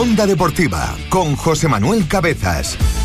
Onda Deportiva con José Manuel Cabezas.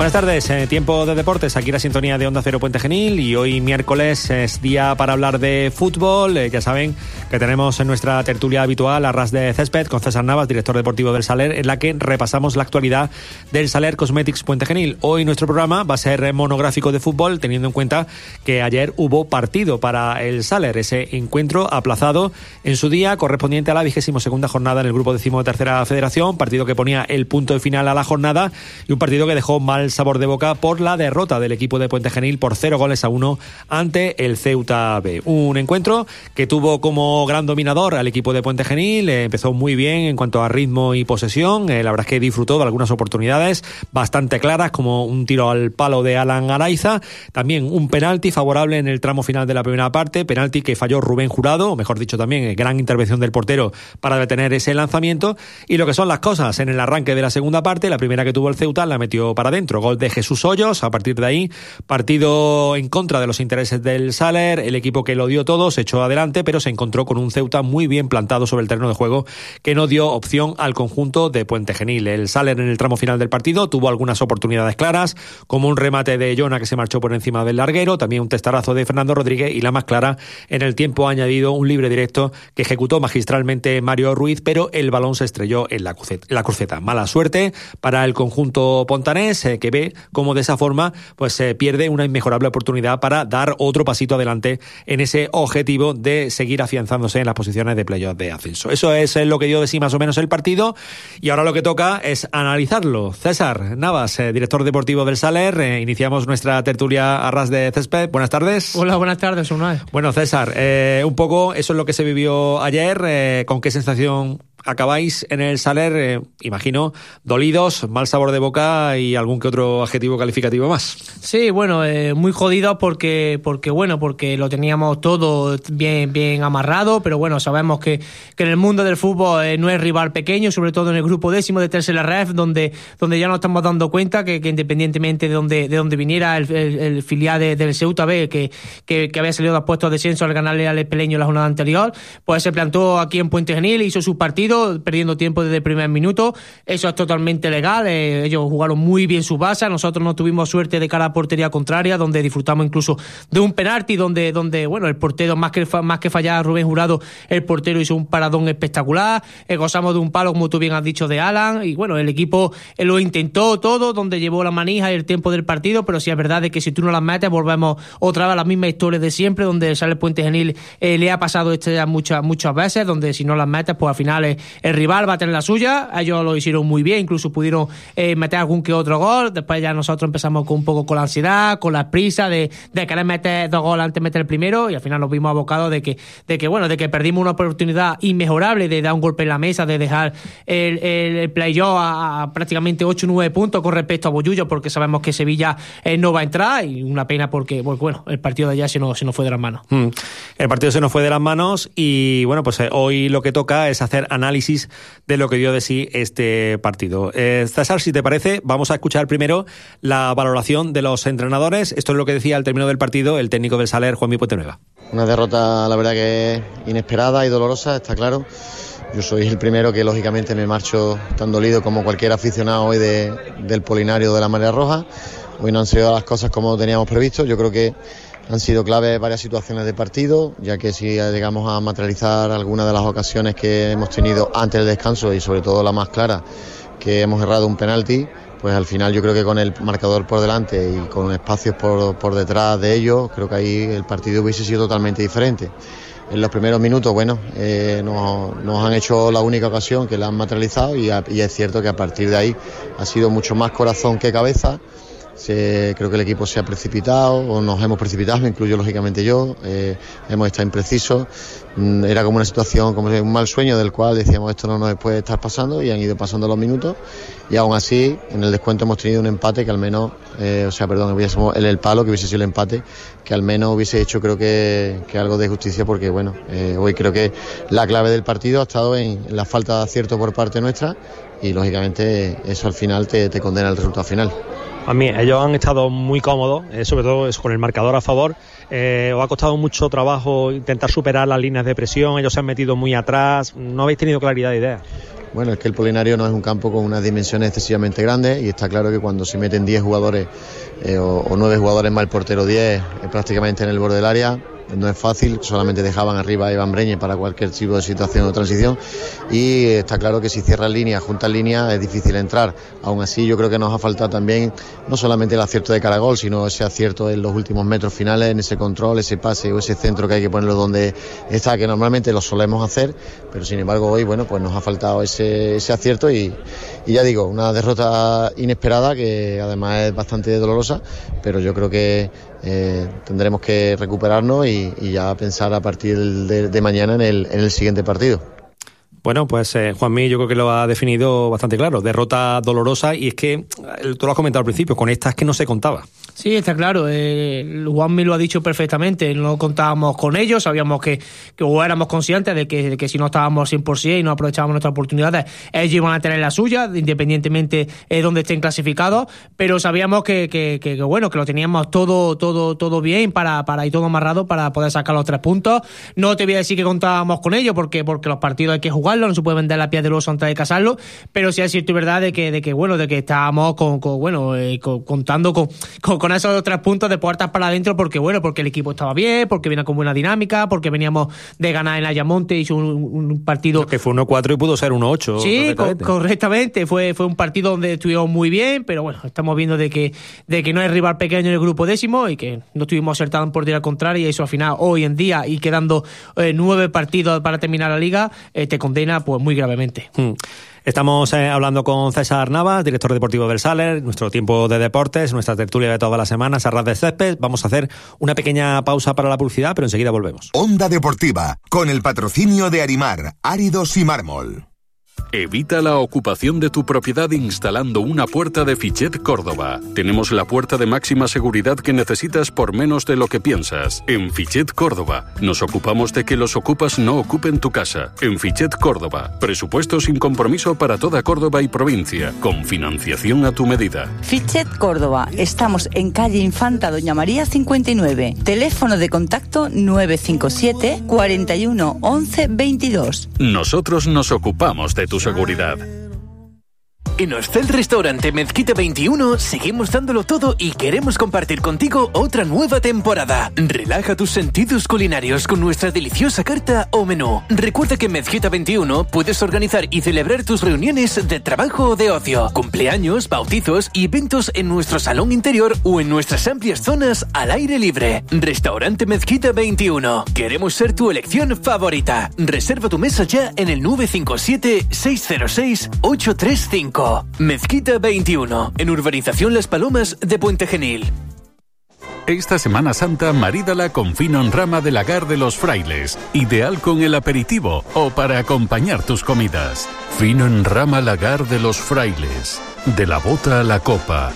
Buenas tardes, eh, tiempo de deportes, aquí la sintonía de Onda Cero Puente Genil y hoy miércoles es día para hablar de fútbol. Eh, ya saben que tenemos en nuestra tertulia habitual a Ras de Césped con César Navas, director deportivo del Saler, en la que repasamos la actualidad del Saler Cosmetics Puente Genil. Hoy nuestro programa va a ser monográfico de fútbol, teniendo en cuenta que ayer hubo partido para el Saler, ese encuentro aplazado en su día correspondiente a la vigésimo segunda jornada en el grupo décimo de tercera federación, partido que ponía el punto de final a la jornada y un partido que dejó mal sabor de boca por la derrota del equipo de Puente Genil por cero goles a uno ante el Ceuta B. Un encuentro que tuvo como gran dominador al equipo de Puente Genil, eh, empezó muy bien en cuanto a ritmo y posesión, eh, la verdad es que disfrutó de algunas oportunidades bastante claras como un tiro al palo de Alan Araiza, también un penalti favorable en el tramo final de la primera parte, penalti que falló Rubén Jurado, o mejor dicho también, eh, gran intervención del portero para detener ese lanzamiento y lo que son las cosas en el arranque de la segunda parte, la primera que tuvo el Ceuta la metió para adentro gol de Jesús Hoyos. A partir de ahí, partido en contra de los intereses del Saler. El equipo que lo dio todo se echó adelante, pero se encontró con un Ceuta muy bien plantado sobre el terreno de juego que no dio opción al conjunto de Puente Genil. El Saler en el tramo final del partido tuvo algunas oportunidades claras, como un remate de Jona que se marchó por encima del larguero, también un testarazo de Fernando Rodríguez y la más clara en el tiempo añadido un libre directo que ejecutó magistralmente Mario Ruiz, pero el balón se estrelló en la cruceta. Mala suerte para el conjunto pontanés que ve cómo de esa forma pues se pierde una inmejorable oportunidad para dar otro pasito adelante en ese objetivo de seguir afianzándose en las posiciones de playoff de ascenso. Eso es lo que dio de sí más o menos el partido y ahora lo que toca es analizarlo. César Navas, eh, director deportivo del Saler, eh, iniciamos nuestra tertulia a ras de césped. Buenas tardes. Hola, buenas tardes, Unai. Bueno, César, eh, un poco eso es lo que se vivió ayer. ¿Con qué sensación acabáis en el Saler, eh, imagino, dolidos, mal sabor de boca y algún que otro adjetivo calificativo más. Sí, bueno, eh, muy jodido porque, porque, bueno, porque lo teníamos todo bien, bien amarrado, pero bueno, sabemos que, que en el mundo del fútbol eh, no es rival pequeño, sobre todo en el grupo décimo de tercera ref, donde, donde ya nos estamos dando cuenta que, que independientemente de donde, de donde viniera el, filial del Ceuta B, que, que, había salido de puestos de descenso al ganarle al Espeleño la jornada anterior, pues se plantó aquí en Puente Genil, hizo su partido perdiendo tiempo desde el primer minuto. Eso es totalmente legal. Eh, ellos jugaron muy bien su base. Nosotros no tuvimos suerte de cara a portería contraria, donde disfrutamos incluso de un penalti, donde, donde bueno, el portero, más que, más que fallar Rubén Jurado, el portero hizo un paradón espectacular. Eh, gozamos de un palo, como tú bien has dicho, de Alan. Y bueno, el equipo eh, lo intentó todo, donde llevó la manija y el tiempo del partido, pero sí es verdad de que si tú no las metes, volvemos otra vez a la misma historia de siempre, donde sale Puente Genil, le ha pasado esto ya muchas, muchas veces, donde si no las metes, pues al final el rival va a tener la suya, ellos lo hicieron muy bien, incluso pudieron eh, meter algún que otro gol, después ya nosotros empezamos con un poco con la ansiedad, con la prisa de, querer meter dos goles antes de meter el primero y al final nos vimos abocados de que, de que bueno, de que perdimos una oportunidad inmejorable de dar un golpe en la mesa, de dejar el, el, playoff a, prácticamente 8 o 9 puntos con respecto a Boyullo, porque sabemos que Sevilla eh, no va a entrar y una pena porque, pues, bueno, el partido de allá se nos, se nos fue de las manos. Hmm. El partido se nos fue de las manos y bueno, pues eh, hoy lo que toca es hacer análisis de lo que dio de sí este partido. Eh, César, si te parece, vamos a escuchar primero la valoración de los entrenadores. Esto es lo que decía al término del partido el técnico del Saler, Juan Puente Nueva. Una derrota, la verdad que inesperada y dolorosa, está claro. Yo soy el primero que lógicamente me marcho tan dolido como cualquier aficionado hoy del Polinario de la Marea Roja. Hoy no han sido las cosas como teníamos previsto. Yo creo que han sido clave varias situaciones de partido, ya que si llegamos a materializar algunas de las ocasiones que hemos tenido antes del descanso y sobre todo la más clara, que hemos errado un penalti, pues al final yo creo que con el marcador por delante y con espacios por, por detrás de ellos, creo que ahí el partido hubiese sido totalmente diferente. En los primeros minutos, bueno, eh, nos, han hecho la única ocasión que la han materializado y es cierto que a partir de ahí ha sido mucho más corazón que cabeza creo que el equipo se ha precipitado, o nos hemos precipitado, me incluyo lógicamente yo, eh, hemos estado imprecisos. Mm, era como una situación, como un mal sueño del cual decíamos esto no nos puede estar pasando y han ido pasando los minutos y aún así en el descuento hemos tenido un empate que al menos, eh, o sea, perdón, hubiésemos el, el palo que hubiese sido el empate, que al menos hubiese hecho creo que, que algo de justicia porque bueno, eh, hoy creo que la clave del partido ha estado en, la falta de acierto por parte nuestra y lógicamente eso al final te, te condena el resultado final. A mí, ellos han estado muy cómodos, eh, sobre todo con el marcador a favor. Eh, os ha costado mucho trabajo intentar superar las líneas de presión, ellos se han metido muy atrás, no habéis tenido claridad de idea. Bueno, es que el Polinario no es un campo con unas dimensiones excesivamente grandes y está claro que cuando se meten 10 jugadores eh, o, o 9 jugadores más el portero 10 eh, prácticamente en el borde del área, no es fácil, solamente dejaban arriba a Iván Breñe para cualquier tipo de situación o transición y está claro que si cierran línea, juntas línea, es difícil entrar. Aún así yo creo que nos ha faltado también no solamente el acierto de Caragol, sino ese acierto en los últimos metros finales, en ese control, ese pase o ese centro que hay que ponerlo donde está, que normalmente lo solemos hacer, pero sin embargo hoy, bueno, pues nos ha faltado ese, ese acierto y, y ya digo, una derrota inesperada que además es bastante dolorosa, pero yo creo que eh, tendremos que recuperarnos y, ya pensar a partir de, de mañana en el, en el siguiente partido. Bueno, pues eh, Juanmi yo creo que lo ha definido bastante claro. Derrota dolorosa y es que, eh, tú lo has comentado al principio, con estas que no se contaba. Sí, está claro. Eh, Juanmi lo ha dicho perfectamente. No contábamos con ellos, sabíamos que, que o éramos conscientes de que, de que si no estábamos 100% y no aprovechábamos nuestras oportunidades, ellos iban a tener la suya, independientemente de donde estén clasificados. Pero sabíamos que, que, que, bueno, que lo teníamos todo, todo, todo bien para, para y todo amarrado para poder sacar los tres puntos. No te voy a decir que contábamos con ellos porque, porque los partidos hay que jugar no se puede vender la piel del oso antes de casarlo, pero sí es cierto y verdad de que, de que bueno, de que estábamos con, con bueno, eh, con, contando con, con, con, esos tres puntos de puertas para adentro, porque bueno, porque el equipo estaba bien, porque venía con buena dinámica, porque veníamos de ganar en Ayamonte, hizo un, un partido. Que fue 1-4 y pudo ser 1-8. Sí, correctamente. correctamente, fue, fue un partido donde estuvimos muy bien, pero bueno, estamos viendo de que, de que no hay rival pequeño en el grupo décimo y que no estuvimos acertados por día contrario y eso al final, hoy en día, y quedando eh, nueve partidos para terminar la liga, eh, te condena pues muy gravemente. Hmm. Estamos eh, hablando con César Navas, director deportivo del Saler, nuestro tiempo de deportes, nuestra tertulia de todas las semanas, a ras de césped. Vamos a hacer una pequeña pausa para la publicidad, pero enseguida volvemos. Onda Deportiva, con el patrocinio de Arimar, Áridos y Mármol. Evita la ocupación de tu propiedad instalando una puerta de Fichet Córdoba. Tenemos la puerta de máxima seguridad que necesitas por menos de lo que piensas. En Fichet Córdoba nos ocupamos de que los ocupas no ocupen tu casa. En Fichet Córdoba, presupuesto sin compromiso para toda Córdoba y provincia, con financiación a tu medida. Fichet Córdoba, estamos en calle Infanta Doña María 59. Teléfono de contacto 957 41 11 22. Nosotros nos ocupamos de tu seguridad. En Hostel Restaurante Mezquita 21 seguimos dándolo todo y queremos compartir contigo otra nueva temporada. Relaja tus sentidos culinarios con nuestra deliciosa carta o menú. Recuerda que en Mezquita 21 puedes organizar y celebrar tus reuniones de trabajo o de ocio, cumpleaños, bautizos y eventos en nuestro salón interior o en nuestras amplias zonas al aire libre. Restaurante Mezquita 21. Queremos ser tu elección favorita. Reserva tu mesa ya en el 957 606 835. Mezquita 21, en Urbanización Las Palomas de Puente Genil. Esta Semana Santa marídala con fino en rama de lagar de los frailes, ideal con el aperitivo o para acompañar tus comidas. Fino en rama lagar de los frailes, de la bota a la copa.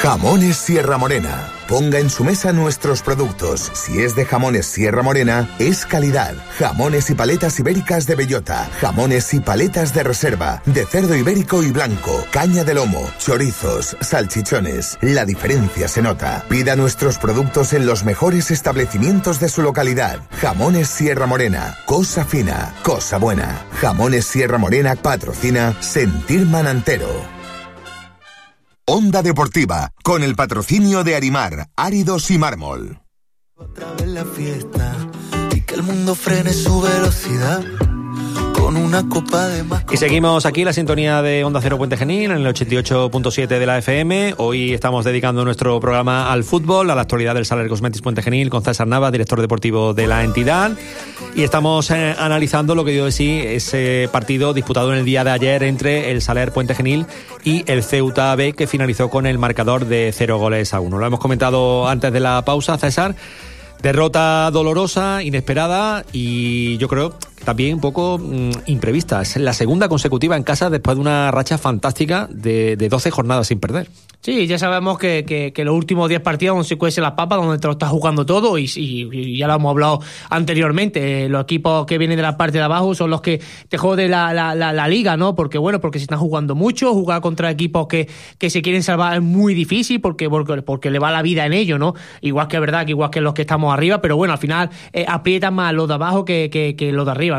Jamones Sierra Morena. Ponga en su mesa nuestros productos. Si es de jamones Sierra Morena, es calidad. Jamones y paletas ibéricas de bellota. Jamones y paletas de reserva. De cerdo ibérico y blanco. Caña de lomo. Chorizos. Salchichones. La diferencia se nota. Pida nuestros productos en los mejores establecimientos de su localidad. Jamones Sierra Morena. Cosa fina. Cosa buena. Jamones Sierra Morena patrocina Sentir Manantero. Onda Deportiva, con el patrocinio de Arimar, Áridos y Mármol. Otra vez la fiesta y que el mundo frene su velocidad. Y seguimos aquí la sintonía de Onda Cero Puente Genil en el 88.7 de la FM. Hoy estamos dedicando nuestro programa al fútbol, a la actualidad del Saler Cosmetis Puente Genil con César Nava, director deportivo de la entidad. Y estamos eh, analizando lo que dio de sí ese partido disputado en el día de ayer entre el Saler Puente Genil y el Ceuta B, que finalizó con el marcador de cero goles a uno. Lo hemos comentado antes de la pausa, César. Derrota dolorosa, inesperada y yo creo también un poco mmm, imprevista. Es la segunda consecutiva en casa después de una racha fantástica de, de 12 jornadas sin perder. Sí, ya sabemos que, que, que los últimos 10 partidos donde se cuece la papa, donde te lo estás jugando todo, y, y, ya lo hemos hablado anteriormente. Los equipos que vienen de la parte de abajo son los que te joden la, la, la, la liga, ¿no? Porque, bueno, porque se están jugando mucho, jugar contra equipos que, que se quieren salvar es muy difícil porque, porque, porque le va la vida en ello, ¿no? Igual que es verdad que igual que los que estamos arriba, pero bueno, al final eh, aprietan más los de abajo que, que, que los de arriba.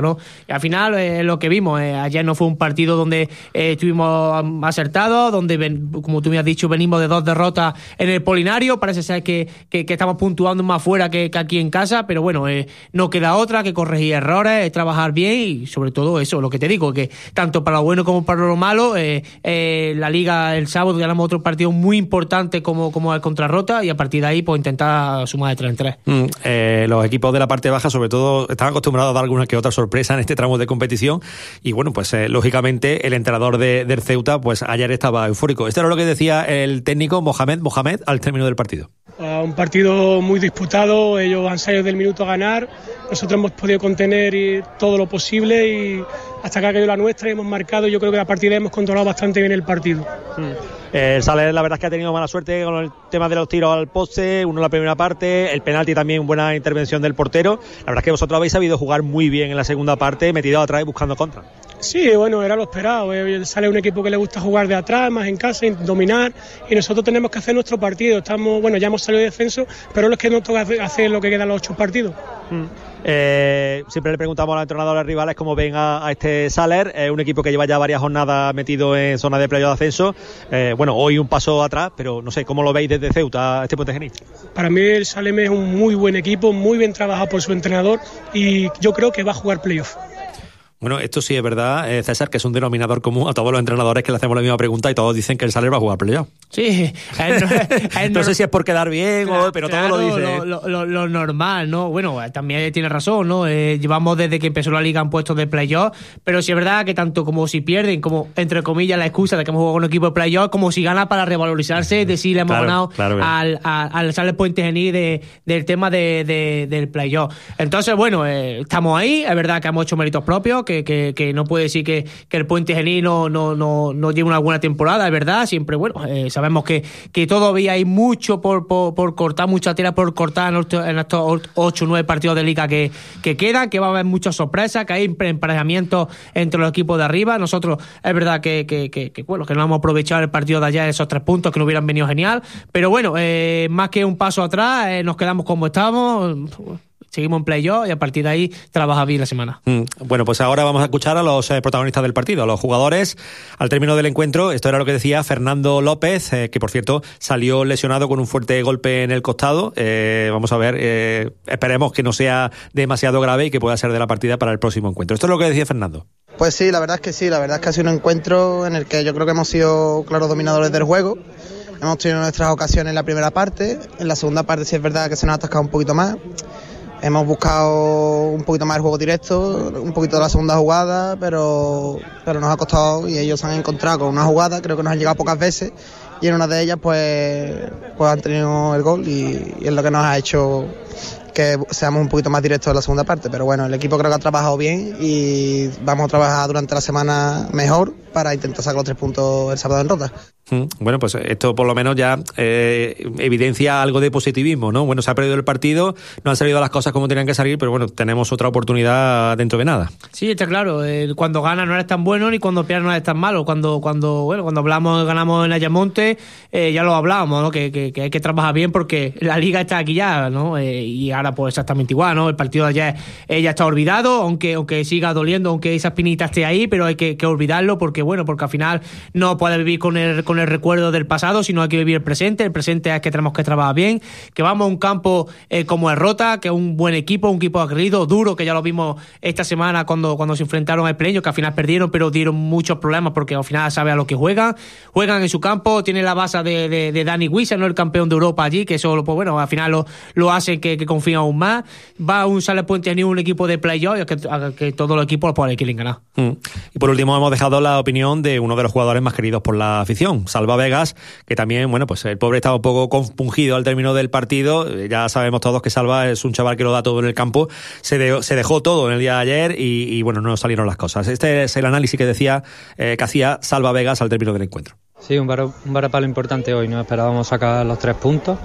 Y al final, eh, lo que vimos, eh, ayer no fue un partido donde eh, estuvimos acertados, donde, como tú me has dicho, venimos de dos derrotas en el Polinario, parece ser que, que, estamos puntuando más fuera que, aquí en casa, pero bueno, no queda otra que corregir errores, trabajar bien y sobre todo eso, lo que te digo, que tanto para lo bueno como para lo malo, la liga el sábado ganamos otro partido muy importante como, como el Contrarrota y a partir de ahí pues intentar sumar de tres en tres. Mm, los equipos de la parte baja sobre todo están acostumbrados a dar alguna que otra sorpresa en este tramo de competición y bueno, pues eh, lógicamente el entrenador de, del Ceuta pues ayer estaba eufórico. Esto era lo que decía el técnico Mohamed Mohamed al término del partido. un partido muy disputado, ellos han salido del minuto a ganar, nosotros hemos podido contener todo lo posible y hasta que ha caído la nuestra y hemos marcado, yo creo que a partir de ahí hemos controlado bastante bien el partido. El Saler la verdad es que ha tenido mala suerte con el tema de los tiros al poste, uno en la primera parte, el penalti también buena intervención del portero. La verdad es que vosotros habéis sabido jugar muy bien en la segunda parte, metido atrás y buscando contra. Sí, bueno, era lo esperado. Eh, sale un equipo que le gusta jugar de atrás, más en casa, dominar, y nosotros tenemos que hacer nuestro partido. Estamos, bueno, ya hemos salido de defenso, pero es que nos toca hacer lo que quedan los ocho partidos. Mm. Eh, siempre le preguntamos a los entrenadores rivales cómo ven a, este Saler, es un equipo que lleva ya varias jornadas metido en zona de playo de ascenso. Eh, bueno, hoy un paso atrás, pero no sé, ¿cómo lo veis desde Ceuta, este Puente Genil? Para mí el Salem es un muy buen equipo, muy bien trabajado por su entrenador y yo creo que va a jugar playoff. Bueno, esto sí es verdad, eh, César, que es un denominador común a todos los entrenadores que le hacemos la misma pregunta y todos dicen que el Saler va a jugar playoff. Sí, no, sé si es por quedar bien, o, pero todo lo dice. Lo, normal, ¿no? Bueno, también tiene razón, ¿no? Eh, llevamos desde que empezó la liga en puestos de playoff, pero sí es verdad que tanto como si pierden, como entre comillas la excusa de que hemos jugado con un equipo de playoff, como si gana para revalorizarse, decir, le hemos ganado al, al, Saler Puente Genil de, del tema de, del playoff. Entonces, bueno, eh, estamos ahí, es verdad que hemos hecho méritos propios, que que, no puede decir que, el Puente Genil no, no, no, lleva una buena temporada, es verdad. Siempre, bueno, eh, sabemos que, que todavía hay mucho por, por, cortar, mucha tela por cortar en estos, ocho o nueve partidos de liga que, que quedan, que va a haber muchas sorpresas, que hay emparejamientos entre los equipos de arriba. Nosotros, es verdad que, bueno, que no hemos aprovechado el partido de allá, esos tres puntos que nos hubieran venido genial. Pero bueno, eh, más que un paso atrás, eh, nos quedamos como estamos seguimos en playoff y a partir de ahí trabaja bien la semana. Mm, bueno, pues ahora vamos a escuchar a los eh, protagonistas del partido, a los jugadores. Al término del encuentro, esto era lo que decía Fernando López, eh, que por cierto salió lesionado con un fuerte golpe en el costado. Eh, vamos a ver, esperemos que no sea demasiado grave y que pueda ser de la partida para el próximo encuentro. Esto es lo que decía Fernando. Pues sí, la verdad es que sí, la verdad es que ha sido un encuentro en el que yo creo que hemos sido claros dominadores del juego. Hemos tenido nuestras ocasiones en la primera parte, en la segunda parte sí es verdad que se nos ha atascado un poquito más. Hemos buscado un poquito más el juego directo, un poquito de la segunda jugada, pero, pero nos ha costado y ellos se han encontrado con una jugada, creo que nos han llegado pocas veces y en una de ellas pues, pues han tenido el gol y, y es lo que nos ha hecho que seamos un poquito más directos en la segunda parte. Pero bueno, el equipo creo que ha trabajado bien y vamos a trabajar durante la semana mejor para intentar sacar los tres puntos el sábado en Rota. Mm, bueno, pues esto por lo menos ya eh, evidencia algo de positivismo, ¿no? Bueno, se ha perdido el partido, no han salido las cosas como tenían que salir, pero bueno, tenemos otra oportunidad dentro de nada. Sí, está claro. Eh, cuando gana no eres tan bueno ni cuando pierdes no eres tan malo. Cuando, cuando, bueno, cuando hablamos, ganamos en Ayamonte, eh, ya lo hablábamos, ¿no? Que, hay que trabajar bien porque la liga está aquí ya, ¿no? y ahora pues exactamente igual, ¿no? El partido de ayer ya está olvidado, aunque, aunque siga doliendo, aunque esa espinita esté ahí, pero hay que, olvidarlo porque, bueno, porque al final no puede vivir con el, con el recuerdo del pasado, sino hay que vivir el presente. El presente es que tenemos que trabajar bien, que vamos a un campo eh, como el Rota, que es un buen equipo, un equipo aguerrido, duro, que ya lo vimos esta semana cuando, cuando se enfrentaron al Pleño, que al final perdieron, pero dieron muchos problemas porque al final sabe a lo que juegan. Juegan en su campo, tiene la base de, Dani Wissa, no el campeón de Europa allí, que eso, pues bueno, al final lo, lo hace que, que aún más. Va un Sale Puente ni un equipo de playoff que, que todos los equipos quieren ganar. Mm. Y por último hemos dejado la opinión de uno de los jugadores más queridos por la afición, Salva Vegas, que también, bueno, pues el pobre estaba un poco compungido al término del partido. Ya sabemos todos que Salva es un chaval que lo da todo en el campo. Se, se dejó todo en el día de ayer y, bueno, no salieron las cosas. Este es el análisis que decía eh, que hacía Salva Vegas al término del encuentro. Sí, un, un varapalo importante hoy. No esperábamos sacar los tres puntos.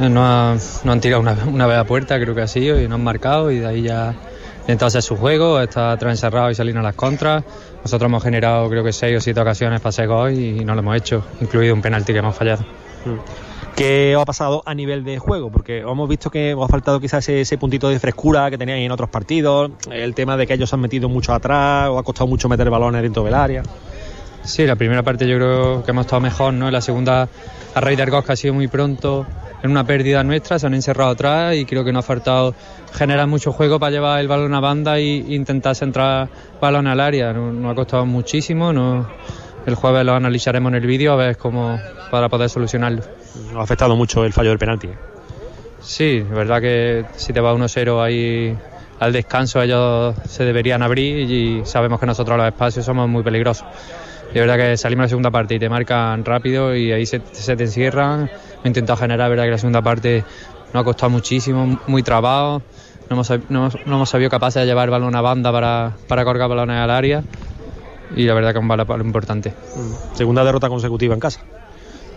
No, han tirado una, una, vez a puerta, creo que ha sido, y no han marcado, y de ahí ya intentado hacer su juego, está atrás encerrado y salir a las contras. Nosotros hemos generado creo que seis o siete ocasiones para gol y no lo hemos hecho, incluido un penalti que hemos fallado. Mm. ¿Qué os ha pasado a nivel de juego? Porque hemos visto que os ha faltado quizás ese, puntito de frescura que teníais en otros partidos, el tema de que ellos han metido mucho atrás, o ha costado mucho meter balones dentro del área. Sí, la primera parte yo creo que hemos estado mejor, ¿no? La segunda, a raíz del gol que ha sido muy pronto, en una pérdida nuestra, se han encerrado atrás y creo que nos ha faltado generar mucho juego para llevar el balón a banda e intentar centrar balón al área. Nos, ha costado muchísimo, no, el jueves lo analizaremos en el vídeo a ver cómo para poder solucionarlo. Nos ha afectado mucho el fallo del penalti. ¿eh? Sí, es verdad que si te va 1-0 ahí al descanso ellos se deberían abrir y sabemos que nosotros los espacios somos muy peligrosos. Y es verdad que salimos en la segunda parte y te marcan rápido y ahí se, te encierran. He intentado generar, es verdad que la segunda parte nos ha costado muchísimo, muy trabado. No hemos, no, no hemos sabido capaces de llevar el balón a banda para, para colgar balones al área y la verdad que es un balón importante. Mm. Segunda derrota consecutiva en casa.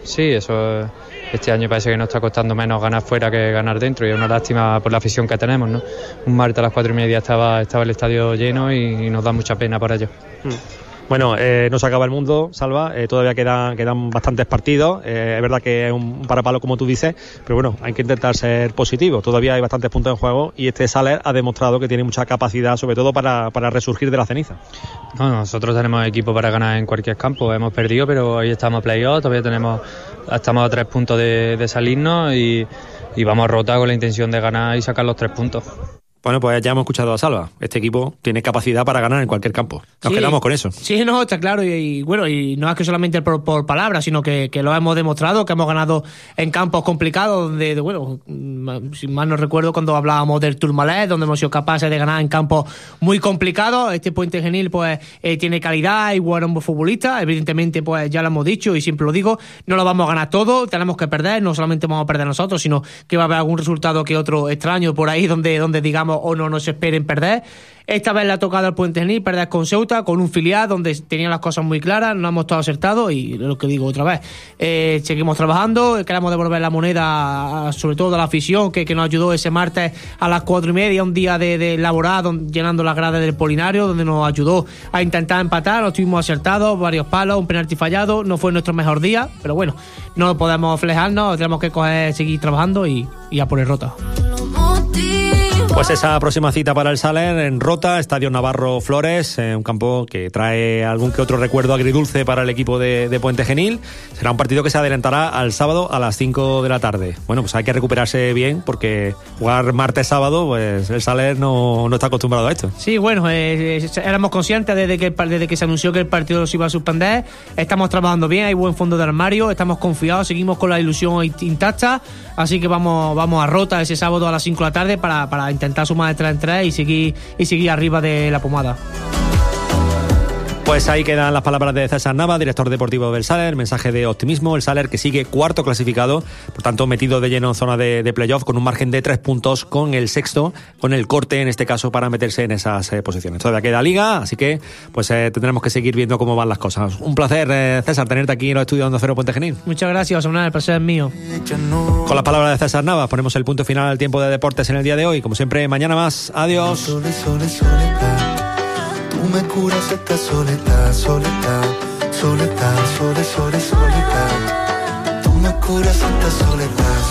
Sí, eso este año parece que nos está costando menos ganar fuera que ganar dentro y es una lástima por la afición que tenemos. ¿no? Un martes a las cuatro y media estaba, estaba el estadio lleno y, nos da mucha pena por ello. Mm. Bueno, eh, no se acaba el mundo, Salva. Eh, todavía quedan, quedan bastantes partidos. Eh, es verdad que es un parapalo, como tú dices, pero bueno, hay que intentar ser positivo. Todavía hay bastantes puntos en juego y este Saler ha demostrado que tiene mucha capacidad, sobre todo para, para resurgir de la ceniza. No, nosotros tenemos equipo para ganar en cualquier campo. Hemos perdido, pero hoy estamos playoff. Todavía tenemos, estamos a tres puntos de, de salirnos y, y vamos a rotar con la intención de ganar y sacar los tres puntos. Bueno, pues ya hemos escuchado a Salva. Este equipo tiene capacidad para ganar en cualquier campo. Nos quedamos con eso. Sí, no, está claro. Y, bueno, y no es que solamente por, por palabras, sino que, lo hemos demostrado, que hemos ganado en campos complicados, donde, bueno, sin mal no recuerdo cuando hablábamos del Tourmalet, donde hemos sido capaces de ganar en campos muy complicados. Este Puente Genil, pues, eh, tiene calidad y buenos futbolistas. Evidentemente, pues, ya lo hemos dicho y siempre lo digo, no lo vamos a ganar todo, tenemos que perder, no solamente vamos a perder nosotros, sino que va a haber algún resultado que otro extraño por ahí, donde, donde digamos, o no nos esperen perder. Esta vez le ha tocado al Puente Genil perder con Ceuta, con un filial donde tenían las cosas muy claras, no hemos estado acertados y lo que digo otra vez, eh, seguimos trabajando, queremos devolver la moneda sobre todo a la afición que, nos ayudó ese martes a las cuatro y media, un día de, de llenando las gradas del Polinario, donde nos ayudó a intentar empatar, nos estuvimos acertados, varios palos, un penalti fallado, no fue nuestro mejor día, pero bueno, no podemos flejarnos, tenemos que coger, seguir trabajando y, y a poner rota. Pues esa próxima cita para el Saler en Rota, Estadio Navarro Flores, eh, un campo que trae algún que otro recuerdo agridulce para el equipo de, Puente Genil. Será un partido que se adelantará al sábado a las 5 de la tarde. Bueno, pues hay que recuperarse bien porque jugar martes-sábado, pues el Saler no, no, está acostumbrado a esto. Sí, bueno, eh, eh, éramos conscientes desde que, desde que se anunció que el partido se iba a suspender. Estamos trabajando bien, hay buen fondo de armario, estamos confiados, seguimos con la ilusión intacta. Así que vamos, vamos a Rota ese sábado a las 5 de la tarde para, para intentar sumar de 3 en 3 y seguir, y seguir arriba de la pomada. Pues ahí quedan las palabras de César Nava, director deportivo del Saler, mensaje de optimismo, el Saler que sigue cuarto clasificado, por tanto metido de lleno en zona de, playoff con un margen de tres puntos con el sexto, con el corte en este caso para meterse en esas eh, posiciones. Todavía queda liga, así que pues eh, tendremos que seguir viendo cómo van las cosas. Un placer, eh, César, tenerte aquí en los estudios de Cero Puente Genil. Muchas gracias, el placer es mío. Con las palabras de César Nava ponemos el punto final al tiempo de deportes en el día de hoy. Como siempre, mañana más. Adiós. Me curas esta soledad, soledad, soledad, soledad, soledad. Tú me curas esta soledad.